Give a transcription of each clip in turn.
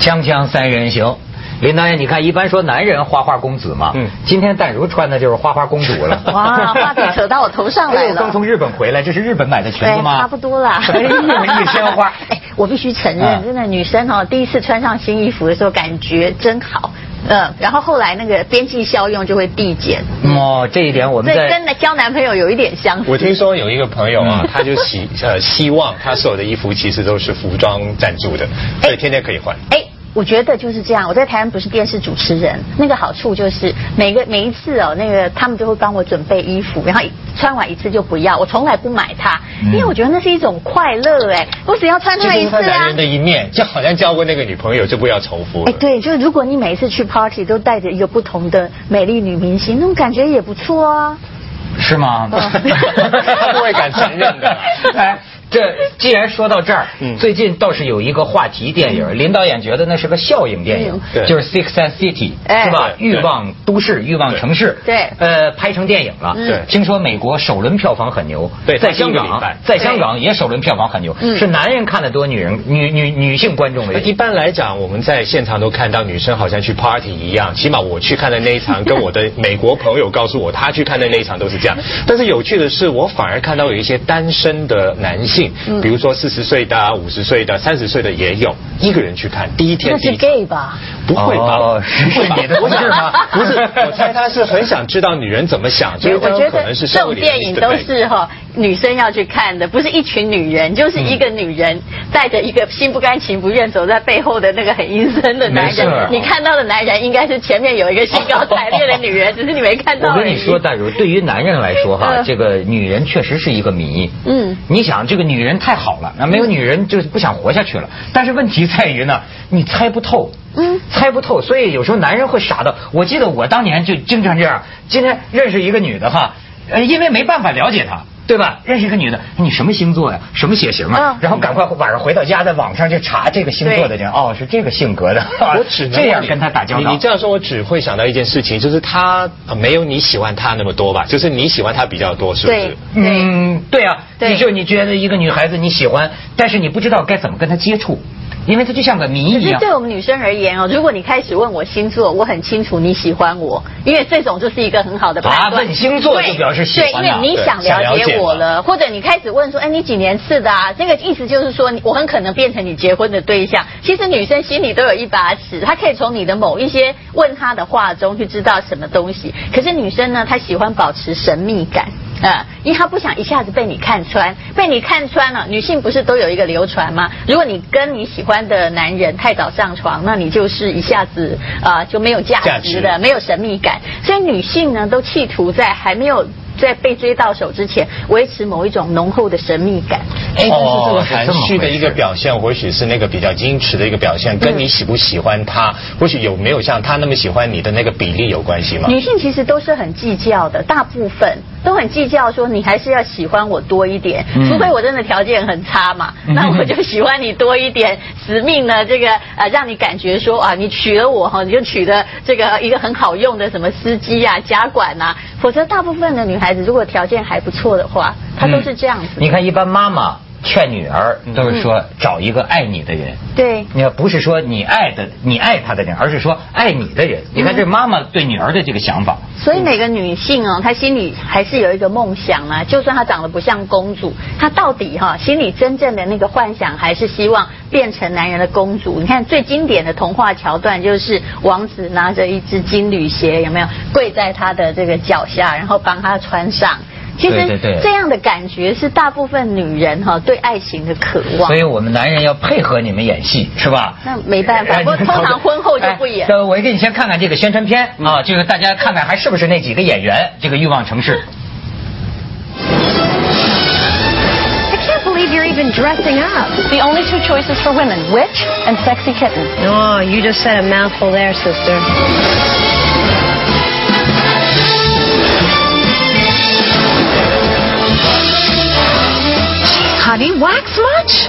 锵锵三人行，林导演，你看，一般说男人花花公子嘛，嗯，今天淡如穿的就是花花公主了。哇，话题扯到我头上来了。刚从日本回来，这是日本买的裙子吗？差不多啦。一身花。哎，我必须承认，真的女生哦，第一次穿上新衣服的时候，感觉真好。嗯，然后后来那个边际效用就会递减。哦，这一点我们在跟交男朋友有一点相似。我听说有一个朋友啊，他就希呃希望他所有的衣服其实都是服装赞助的，所以天天可以换。哎。我觉得就是这样。我在台湾不是电视主持人，那个好处就是每个每一次哦，那个他们都会帮我准备衣服，然后穿完一次就不要，我从来不买它，因为我觉得那是一种快乐哎，我只要穿它一次啊。男人的一面，就好像交过那个女朋友就不要重复。哎，对，就是如果你每一次去 party 都带着一个不同的美丽女明星，那种感觉也不错啊。是吗？他不会敢承认的。哎。这既然说到这儿，最近倒是有一个话题电影，林导演觉得那是个效应电影，就是《Six and City》，是吧？欲望都市，欲望城市。对。呃，拍成电影了。对。听说美国首轮票房很牛。对。在香港，在香港也首轮票房很牛。是男人看的多，女人女女女性观众为一般来讲，我们在现场都看到女生好像去 party 一样，起码我去看的那一场，跟我的美国朋友告诉我，他去看的那一场都是这样。但是有趣的是，我反而看到有一些单身的男性。比如说四十岁的、五十岁的、三十岁的也有，一个人去看第一天。那是 gay 吧？不会吧？是你的不是吗？不是，我猜他是很想知道女人怎么想，所以可能是这种电影都是哈女生要去看的，不是一群女人，就是一个女人带着一个心不甘情不愿走在背后的那个很阴森的男人。你看到的男人应该是前面有一个兴高采烈的女人，只是你没看到。我跟你说，大如，对于男人来说哈，这个女人确实是一个谜。嗯，你想这个女人。太好了，那没有女人就是不想活下去了。但是问题在于呢，你猜不透，嗯，猜不透，所以有时候男人会傻到。我记得我当年就经常这样。今天认识一个女的哈，呃，因为没办法了解她。对吧？认识一个女的，你什么星座呀？什么血型啊？然后赶快晚上回到家，在网上去查这个星座的人，哦，是这个性格的。我只能 这样跟他打交道。你这样说，我只会想到一件事情，就是他没有你喜欢他那么多吧？就是你喜欢他比较多，是不是？嗯，对啊。你就你觉得一个女孩子你喜欢，但是你不知道该怎么跟她接触。因为它就像个谜一样。可是对我们女生而言哦，如果你开始问我星座，我很清楚你喜欢我，因为这种就是一个很好的判断。问星座就表示喜欢。对，因为你想了解我了，或者你开始问说，哎，你几年次的啊？这个意思就是说，我很可能变成你结婚的对象。其实女生心里都有一把尺，她可以从你的某一些问她的话中去知道什么东西。可是女生呢，她喜欢保持神秘感。啊，因为他不想一下子被你看穿，被你看穿了。女性不是都有一个流传吗？如果你跟你喜欢的男人太早上床，那你就是一下子啊就没有价值的，没有神秘感。所以女性呢，都企图在还没有。在被追到手之前，维持某一种浓厚的神秘感。哎，但是这个含蓄的一个表现，或许是那个比较矜持的一个表现，跟你喜不喜欢他，或许有没有像他那么喜欢你的那个比例有关系吗？女性其实都是很计较的，大部分都很计较，说你还是要喜欢我多一点，除非我真的条件很差嘛，那我就喜欢你多一点，使命呢这个呃让你感觉说啊，你娶了我哈，你就娶了这个一个很好用的什么司机啊、家管啊，否则大部分的女孩。子如果条件还不错的话，她都是这样子。你看，一般妈妈劝女儿都是说找一个爱你的人。对，你要不是说你爱的你爱他的人，而是说爱你的人。你看这妈妈对女儿的这个想法。所以每个女性哦，她心里还是有一个梦想啊。就算她长得不像公主，她到底哈心里真正的那个幻想，还是希望变成男人的公主。你看最经典的童话桥段，就是王子拿着一只金缕鞋，有没有跪在他的这个脚下，然后帮他穿上。其实这样的感觉是大部分女人哈对爱情的渴望。所以我们男人要配合你们演戏，是吧？那没办法，不通常婚后就不演。我给你先看看这个宣传片啊，就是大家看看还是不是那几个演员？这个欲望城市。I can't believe you're even dressing up. The only two choices for women: witch and sexy kitten. Oh, you just said a mouthful there, sister.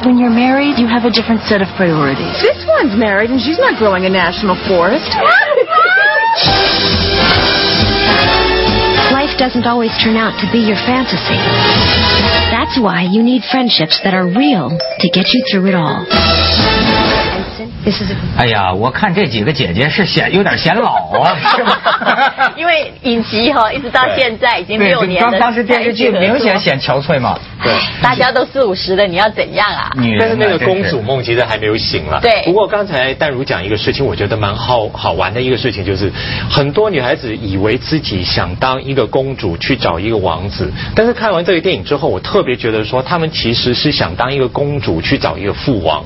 When you're married, you have a different set of priorities. This one's married and she's not growing a national forest. Life doesn't always turn out to be your fantasy. That's why you need friendships that are real to get you through it all. 哎呀，我看这几个姐姐是显有点显老啊，是吗？因为影集哈，一直到现在已经六年了。当时电视剧明显显憔悴嘛。对，大家都四五十了，你要怎样啊？但是那个公主梦其实还没有醒了。对。不过刚才淡如讲一个事情，我觉得蛮好好玩的一个事情，就是很多女孩子以为自己想当一个公主去找一个王子，但是看完这个电影之后，我特别觉得说，她们其实是想当一个公主去找一个父王。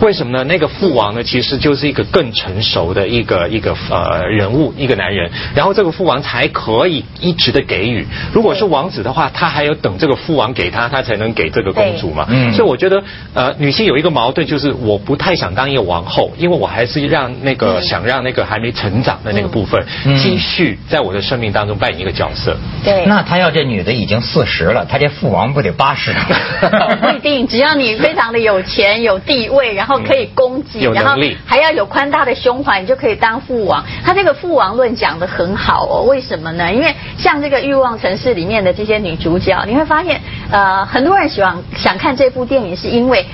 为什么呢？那个父王呢，其实就是一个更成熟的一个一个呃人物，一个男人。然后这个父王才可以一直的给予。如果是王子的话，他还要等这个父王给他。他才能给这个公主嘛，嗯所以我觉得呃，女性有一个矛盾，就是我不太想当一个王后，因为我还是让那个想让那个还没成长的那个部分继续在我的生命当中扮演一个角色。对，那他要这女的已经四十了，他这父王不得八十？不一定，只要你非常的有钱有地位，然后可以供给，然后还要有宽大的胸怀，你就可以当父王。他这个父王论讲的很好哦，为什么呢？因为像这个欲望城市里面的这些女主角，你会发现呃。很多人喜欢想看这部电影，是因为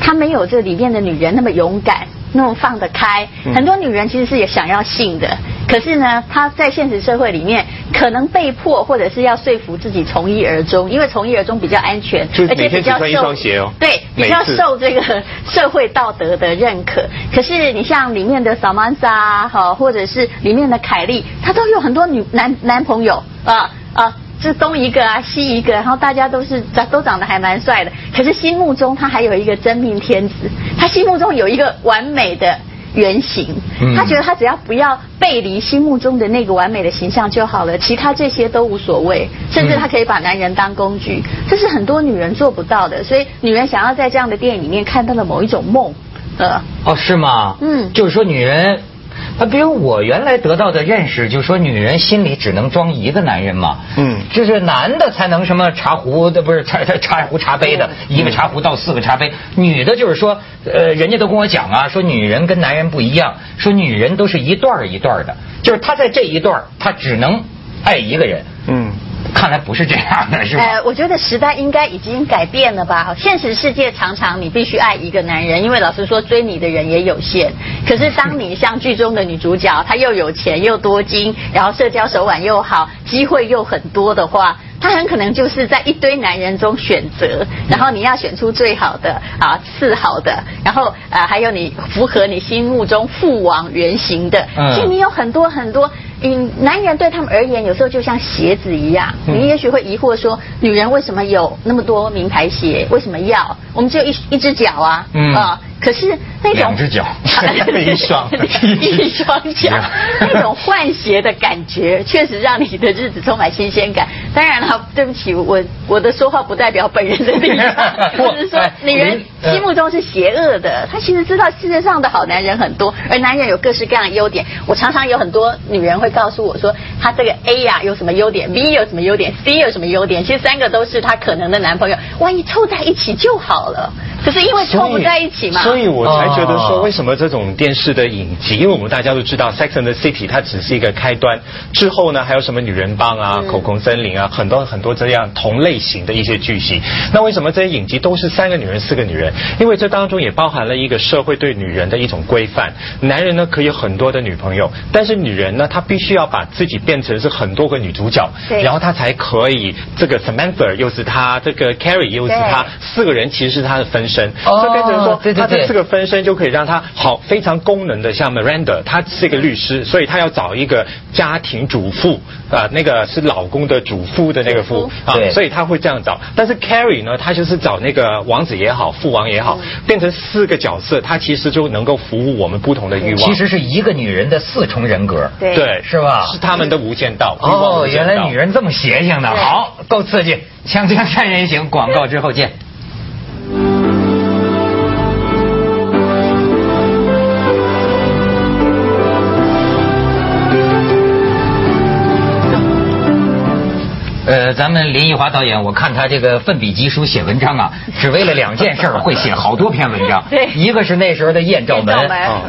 他没有这里面的女人那么勇敢，那么放得开。很多女人其实是也想要性的，可是呢，她在现实社会里面可能被迫或者是要说服自己从一而终，因为从一而终比较安全，而且比较受对比较受这个社会道德的认可。可是你像里面的 Samantha 哈，或者是里面的凯莉，她都有很多女男男朋友啊啊。是东一个啊，西一个，然后大家都是长都长得还蛮帅的，可是心目中他还有一个真命天子，他心目中有一个完美的原型，他觉得他只要不要背离心目中的那个完美的形象就好了，其他这些都无所谓，甚至他可以把男人当工具，这是很多女人做不到的，所以女人想要在这样的电影里面看到的某一种梦，呃，哦，是吗？嗯，就是说女人。啊，比如我原来得到的认识，就是说女人心里只能装一个男人嘛，嗯，就是男的才能什么茶壶的不是茶茶茶壶茶杯的一个茶壶倒四个茶杯，女的就是说，呃，人家都跟我讲啊，说女人跟男人不一样，说女人都是一段一段的，就是她在这一段她只能爱一个人，嗯。看来不是这样的，是吧？呃，我觉得时代应该已经改变了吧。现实世界常常你必须爱一个男人，因为老实说追你的人也有限。可是当你像剧中的女主角，她又有钱又多金，然后社交手腕又好，机会又很多的话，她很可能就是在一堆男人中选择，然后你要选出最好的啊，次好的，然后啊还有你符合你心目中父王原型的，所以你有很多很多。嗯，男人对他们而言，有时候就像鞋子一样。你也许会疑惑说，女人为什么有那么多名牌鞋？为什么要？我们只有一一只脚啊，啊。可是那种两只脚，一双一双脚，那种换鞋的感觉，确实让你的日子充满新鲜感。当然了，对不起，我我的说话不代表本人的立场，我是说女人心目中是邪恶的。她其实知道世界上的好男人很多，而男人有各式各样的优点。我常常有很多女人会告诉我说，他这个 A 呀有什么优点，B 有什么优点，C 有什么优点，其实三个都是她可能的男朋友。万一凑在一起就好了，可是因为凑不在一起嘛。所以我才觉得说，为什么这种电视的影集？因为我们大家都知道《Sex and the City》它只是一个开端，之后呢还有什么女人帮啊、口红森林啊，很多很多这样同类型的一些剧集。那为什么这些影集都是三个女人、四个女人？因为这当中也包含了一个社会对女人的一种规范。男人呢可以有很多的女朋友，但是女人呢她必须要把自己变成是很多个女主角，然后她才可以。这个 Samantha 又是她，这个 Carrie 又是她，四个人其实是她的分身，就变成说她这四个分。本身就可以让他好非常功能的，像 Miranda，她是一个律师，所以她要找一个家庭主妇啊，那个是老公的主妇的那个妇啊，所以他会这样找。但是 Carrie 呢，他就是找那个王子也好，父王也好，变成四个角色，他其实就能够服务我们不同的欲望。其实是一个女人的四重人格，对，是吧？是他们的无间道。哦，原来女人这么邪性的，好，够刺激！锵锵三人行，广告之后见。呃，咱们林奕华导演，我看他这个奋笔疾书写文章啊，只为了两件事会写好多篇文章。对，一个是那时候的艳照门，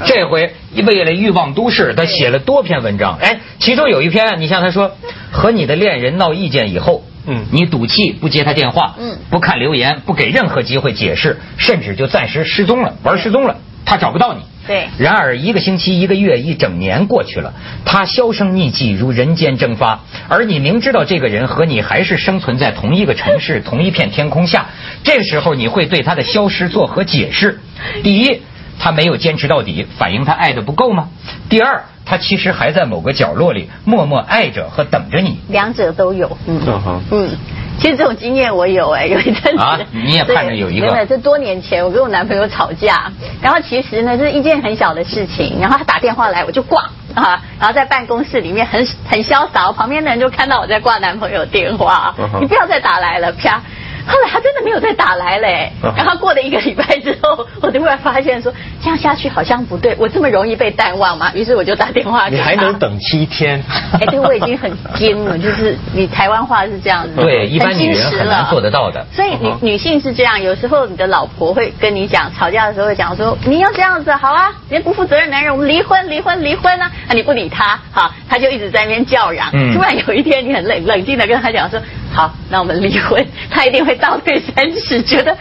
这回为了欲望都市，他写了多篇文章。哎，其中有一篇，你像他说，和你的恋人闹意见以后，嗯，你赌气不接他电话，嗯，不看留言，不给任何机会解释，甚至就暂时失踪了，玩失踪了，他找不到你。对。然而一个星期、一个月、一整年过去了，他销声匿迹，如人间蒸发。而你明知道这个人和你还是生存在同一个城市、同一片天空下，这时候你会对他的消失作何解释？第一，他没有坚持到底，反映他爱的不够吗？第二，他其实还在某个角落里默默爱着和等着你。两者都有。嗯嗯。其实这种经验我有哎，有一阵子啊，你也盼着有一个。真的，这多年前我跟我男朋友吵架，然后其实呢是一件很小的事情，然后他打电话来我就挂啊，然后在办公室里面很很潇洒，旁边的人就看到我在挂男朋友电话，你不要再打来了，啪。后来他真的没有再打来嘞，然后过了一个礼拜之后，我突然发现说这样下去好像不对，我这么容易被淡忘吗？于是我就打电话给他。你还能等七天？哎，对，我已经很惊了，就是你台湾话是这样子，对，一般女人很难做得到的。所以女女性是这样，有时候你的老婆会跟你讲，吵架的时候会讲说你要这样子，好啊，你不负责任男人，我们离婚，离婚，离婚啊！啊，你不理他，好，他就一直在那边叫嚷。突然有一天，你很冷冷静的跟他讲说。好，那我们离婚，他一定会倒退三尺，觉得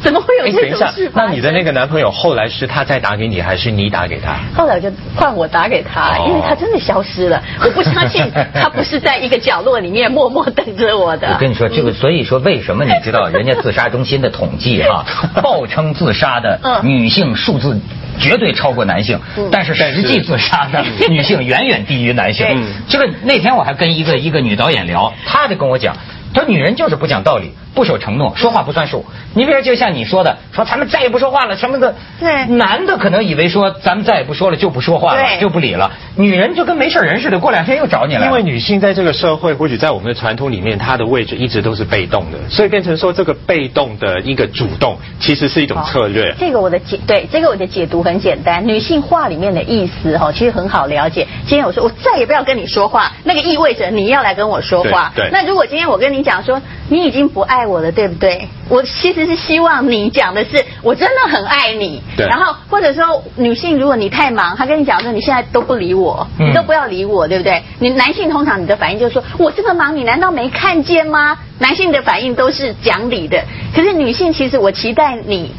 怎么会有这种事？那你的那个男朋友后来是他再打给你，还是你打给他？后来我就换我打给他，因为他真的消失了。我不相信 他不是在一个角落里面默默等着我的。我跟你说，这个所以说为什么你知道人家自杀中心的统计哈，报称自杀的女性数字绝对超过男性，但是实际自杀的女性远远低于男性。这个那天我还跟一个一个女导演聊，她就跟我讲。他说：“女人就是不讲道理。”不守承诺，说话不算数。你比如就像你说的，说咱们再也不说话了，什么的。对。男的可能以为说咱们再也不说了就不说话了，就不理了。女人就跟没事人似的，过两天又找你了。因为女性在这个社会，或许在我们的传统里面，她的位置一直都是被动的，所以变成说这个被动的一个主动，其实是一种策略。这个我的解对这个我的解读很简单，女性话里面的意思哈，其实很好了解。今天我说我再也不要跟你说话，那个意味着你要来跟我说话。对。那如果今天我跟你讲说你已经不爱我了，对不对？我其实是希望你讲的是我真的很爱你，对然后或者说女性，如果你太忙，她跟你讲说你现在都不理我，你都不要理我，对不对？你男性通常你的反应就是说我这么忙，你难道没看见吗？男性的反应都是讲理的，可是女性其实我期待你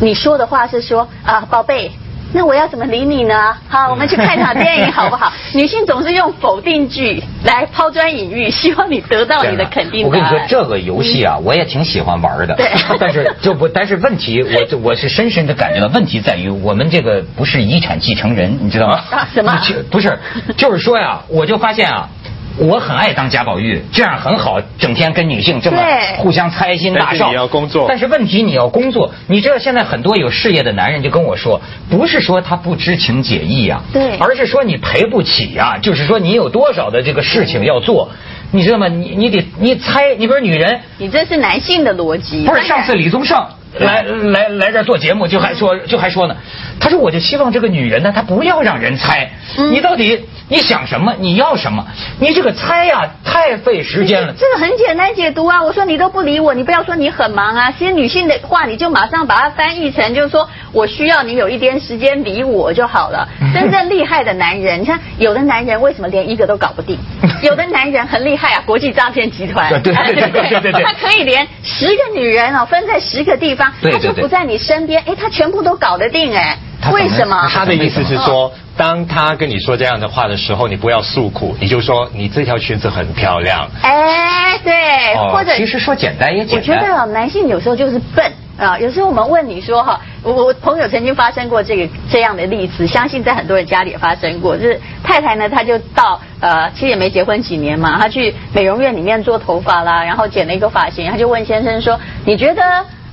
你说的话是说啊，宝贝。那我要怎么理你呢？好，我们去看场电影好不好？女性总是用否定句来抛砖引玉，希望你得到你的肯定。我跟你说，这个游戏啊，我也挺喜欢玩的。对。但是就不，但是问题，我我是深深的感觉到，问题在于我们这个不是遗产继承人，你知道吗？什么？不是，就是说呀，我就发现啊。我很爱当贾宝玉，这样很好，整天跟女性这么互相猜心大少。你要工作，但是问题你要工作，你知道现在很多有事业的男人就跟我说，不是说他不知情解意呀，对，而是说你赔不起呀，就是说你有多少的这个事情要做，你知道吗？你你得你猜，你比如女人，你这是男性的逻辑。不是上次李宗盛。来来来这做节目，就还说就还说呢，他说我就希望这个女人呢，她不要让人猜，你到底你想什么，你要什么，你这个猜呀太费时间了。这个很简单解读啊，我说你都不理我，你不要说你很忙啊，其实女性的话你就马上把它翻译成就是说我需要你有一点时间理我就好了。真正厉害的男人，你看有的男人为什么连一个都搞不定？有的男人很厉害啊，国际诈骗集团，对对对对对对，他可以连十个女人哦分在十个地方。他就不在你身边，哎，他全部都搞得定，哎，为什么？他的意思是说，当他跟你说这样的话的时候，你不要诉苦，你就说你这条裙子很漂亮。哎，对，或者其实说简单也简单。我觉得男性有时候就是笨啊，有时候我们问你说哈，我我朋友曾经发生过这个这样的例子，相信在很多人家里也发生过，就是太太呢，她就到呃，其实也没结婚几年嘛，她去美容院里面做头发啦，然后剪了一个发型，她就问先生说，你觉得？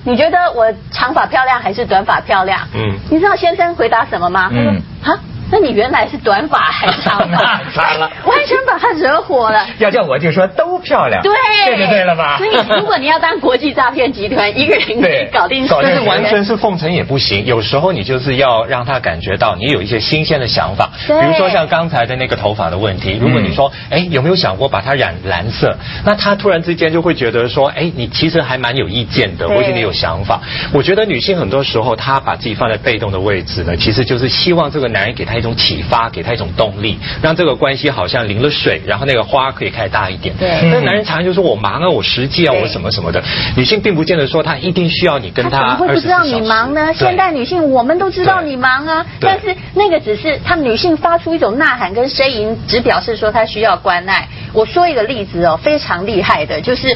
你觉得我长发漂亮还是短发漂亮？嗯，你知道先生回答什么吗？嗯，啊。那你原来是短发还是长 发？惨了，完全把他惹火了。要叫我就说都漂亮。对，这就对了吧？所以如果你要当国际诈骗集团，一个人 可以搞定。但是完全是奉承也不行，有时候你就是要让他感觉到你有一些新鲜的想法。比如说像刚才的那个头发的问题，如果你说，哎，有没有想过把它染蓝色？那他突然之间就会觉得说，哎，你其实还蛮有意见的，或许你有想法。我觉得女性很多时候她把自己放在被动的位置呢，其实就是希望这个男人给她。他一种启发，给他一种动力，让这个关系好像淋了水，然后那个花可以开大一点。对。但男人常常就说我忙啊，我实际啊，我什么什么的。女性并不见得说她一定需要你跟他。怎么会不知道你忙呢？现代女性我们都知道你忙啊，但是那个只是她女性发出一种呐喊跟呻吟，只表示说她需要关爱。我说一个例子哦，非常厉害的，就是。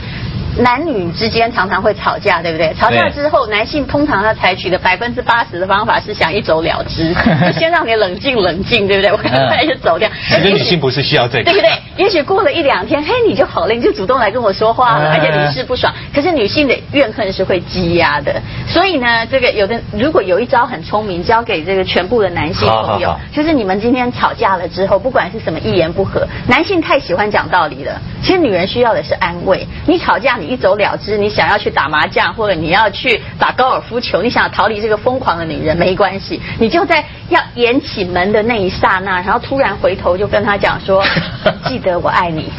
男女之间常常会吵架，对不对？吵架之后，男性通常他采取的百分之八十的方法是想一走了之，先让你冷静冷静，对不对？我赶快就走掉。其实女性不是需要这个，对不对？也许过了一两天，嘿，你就好了，你就主动来跟我说话了，而且屡试不爽。可是女性的怨恨是会积压的，所以呢，这个有的如果有一招很聪明，交给这个全部的男性朋友，就是你们今天吵架了之后，不管是什么一言不合，男性太喜欢讲道理了，其实女人需要的是安慰。你吵架，你。一走了之，你想要去打麻将，或者你要去打高尔夫球，你想逃离这个疯狂的女人，没关系，你就在要掩起门的那一刹那，然后突然回头就跟他讲说：“ 记得我爱你。”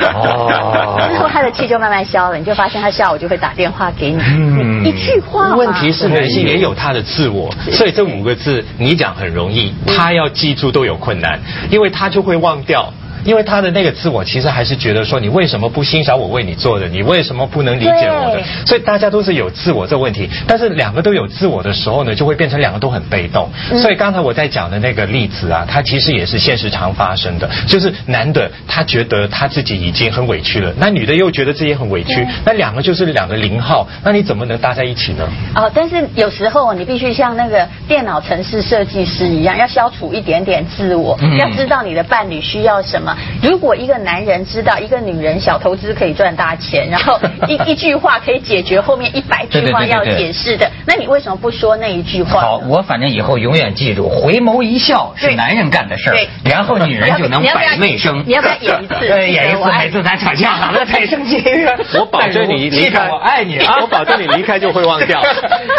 哦，之后他的气就慢慢消了，你就发现他下午就会打电话给你，一句话。问题是男性也有他的自我，所以这五个字你讲很容易，他要记住都有困难，因为他就会忘掉。因为他的那个自我其实还是觉得说你为什么不欣赏我为你做的，你为什么不能理解我的？所以大家都是有自我这问题，但是两个都有自我的时候呢，就会变成两个都很被动。所以刚才我在讲的那个例子啊，它其实也是现实常发生的，就是男的他觉得他自己已经很委屈了，那女的又觉得自己很委屈，那两个就是两个零号，那你怎么能搭在一起呢？哦，但是有时候你必须像那个电脑城市设计师一样，要消除一点点自我，要知道你的伴侣需要什么。如果一个男人知道一个女人小投资可以赚大钱，然后 一一句话可以解决后面一百句话要解释的，那你为什么不说那一句话？好，我反正以后永远记住，回眸一笑是男人干的事儿，然后女人就能百媚生。你要不要演一次？演一次，每次咱吵架，好了，太生气。我保证你离开，我爱你啊！我保证你离开就会忘掉。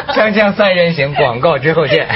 锵锵三人行，广告之后见。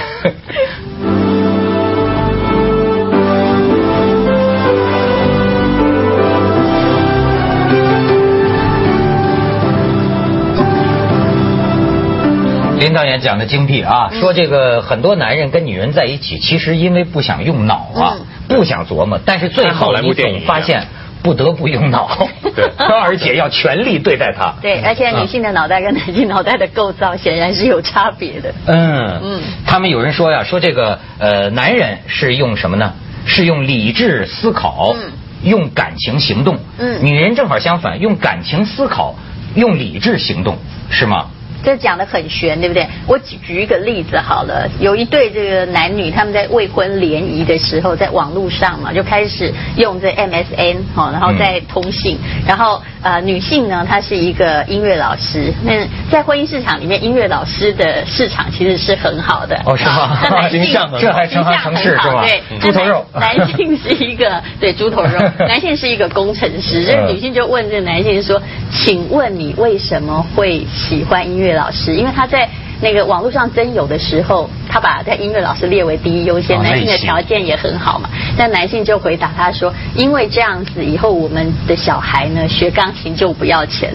林导演讲的精辟啊，说这个很多男人跟女人在一起，其实因为不想用脑啊，不想琢磨，但是最后你总发现不得不用脑，对，而且要全力对待他。对，而且女性的脑袋跟男性脑袋的构造显然是有差别的。嗯嗯，他们有人说呀，说这个呃，男人是用什么呢？是用理智思考，用感情行动。嗯，女人正好相反，用感情思考，用理智行动，是吗？这讲的很玄，对不对？我举举一个例子好了，有一对这个男女，他们在未婚联谊的时候，在网络上嘛，就开始用这 MSN 哈，然后再通信。然后呃，女性呢，她是一个音乐老师，那在婚姻市场里面，音乐老师的市场其实是很好的。哦，是吗？男性这还成行成市是吧？对，猪头肉。男性是一个 对猪头肉，男性是一个工程师。这女性就问这个男性说：“请问你为什么会喜欢音乐？”老师，因为他在那个网络上征友的时候，他把在音乐老师列为第一优先，男性的条件也很好嘛。但男性就回答他说：“因为这样子，以后我们的小孩呢学钢琴就不要钱。”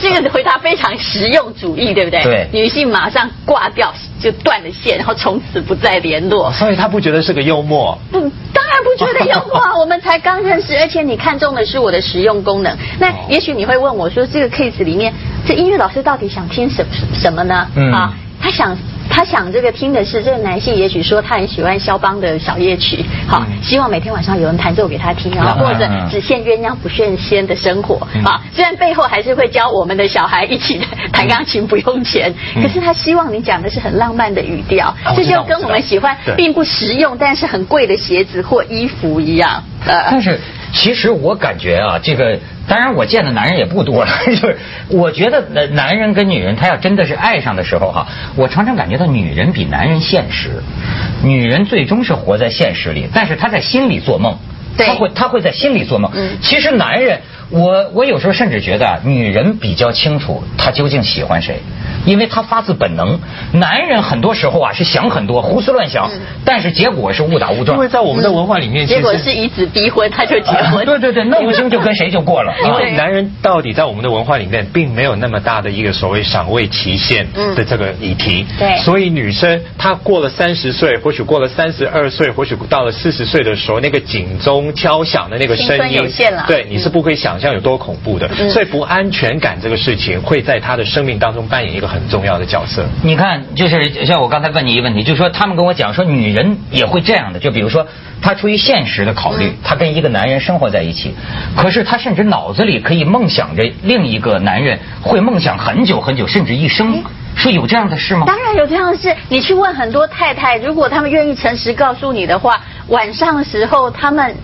这个回答非常实用主义，对不对？对。女性马上挂掉，就断了线，然后从此不再联络。所以他不觉得是个幽默。不，当然不觉得幽默。我们才刚认识，而且你看中的是我的实用功能。那也许你会问我说：“这个 case 里面。”这音乐老师到底想听什什么呢？啊，他想他想这个听的是这个男性，也许说他很喜欢肖邦的小夜曲，好，希望每天晚上有人弹奏给他听，然后或者只羡鸳鸯不羡仙的生活啊。虽然背后还是会教我们的小孩一起弹钢琴不用钱，可是他希望你讲的是很浪漫的语调，这就跟我们喜欢并不实用但是很贵的鞋子或衣服一样。呃，但是。其实我感觉啊，这个当然我见的男人也不多了，就是我觉得男男人跟女人，他要真的是爱上的时候哈，我常常感觉到女人比男人现实，女人最终是活在现实里，但是她在心里做梦。她会她会在心里做梦。其实男人。我我有时候甚至觉得，女人比较清楚她究竟喜欢谁，因为她发自本能。男人很多时候啊是想很多，胡思乱想，但是结果是误打误撞。因为在我们的文化里面，结果是以子逼婚，他就结婚。对对对，弄不清就跟谁就过了。因为男人到底在我们的文化里面，并没有那么大的一个所谓赏味期限的这个议题。对。所以女生她过了三十岁，或许过了三十二岁，或许到了四十岁的时候，那个警钟敲响的那个声音，有限了。对，你是不会想。像有多恐怖的，所以不安全感这个事情会在他的生命当中扮演一个很重要的角色。你看，就是像我刚才问你一个问题，就是说他们跟我讲说，女人也会这样的，就比如说，她出于现实的考虑，她跟一个男人生活在一起，可是她甚至脑子里可以梦想着另一个男人，会梦想很久很久，甚至一生，说有这样的事吗？当然有这样的事。你去问很多太太，如果他们愿意诚实告诉你的话，晚上的时候他们。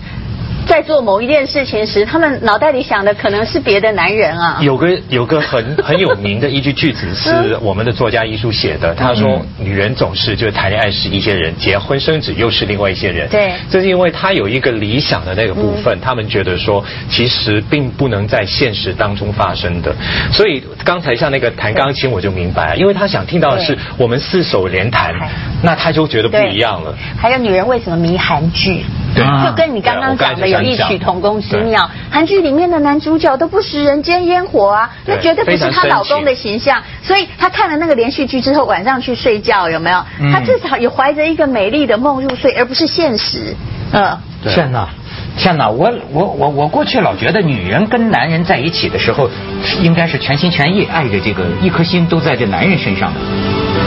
在做某一件事情时，他们脑袋里想的可能是别的男人啊。有个有个很很有名的一句句子是我们的作家艺术写的，他说：“女人总是就是谈恋爱是一些人，结婚生子又是另外一些人。”对，这是因为他有一个理想的那个部分，他们觉得说其实并不能在现实当中发生的。所以刚才像那个弹钢琴，我就明白，因为他想听到的是我们四手联弹，那他就觉得不一样了。还有女人为什么迷韩剧？对，就跟你刚刚讲的有异曲同工之妙。韩剧里面的男主角都不食人间烟火啊，那绝对不是她老公的形象。所以她看了那个连续剧之后，晚上去睡觉有没有？她至少也怀着一个美丽的梦入睡，而不是现实。嗯，天哪，天哪！我我我我过去老觉得女人跟男人在一起的时候，应该是全心全意爱着这个，一颗心都在这男人身上。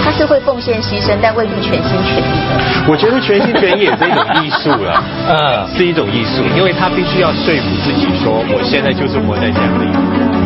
他是会奉献牺牲，但未必全心全意的。我觉得全心全意也是一种艺术了，嗯，是一种艺术，因为他必须要说服自己说，我现在就是活在这样的一个。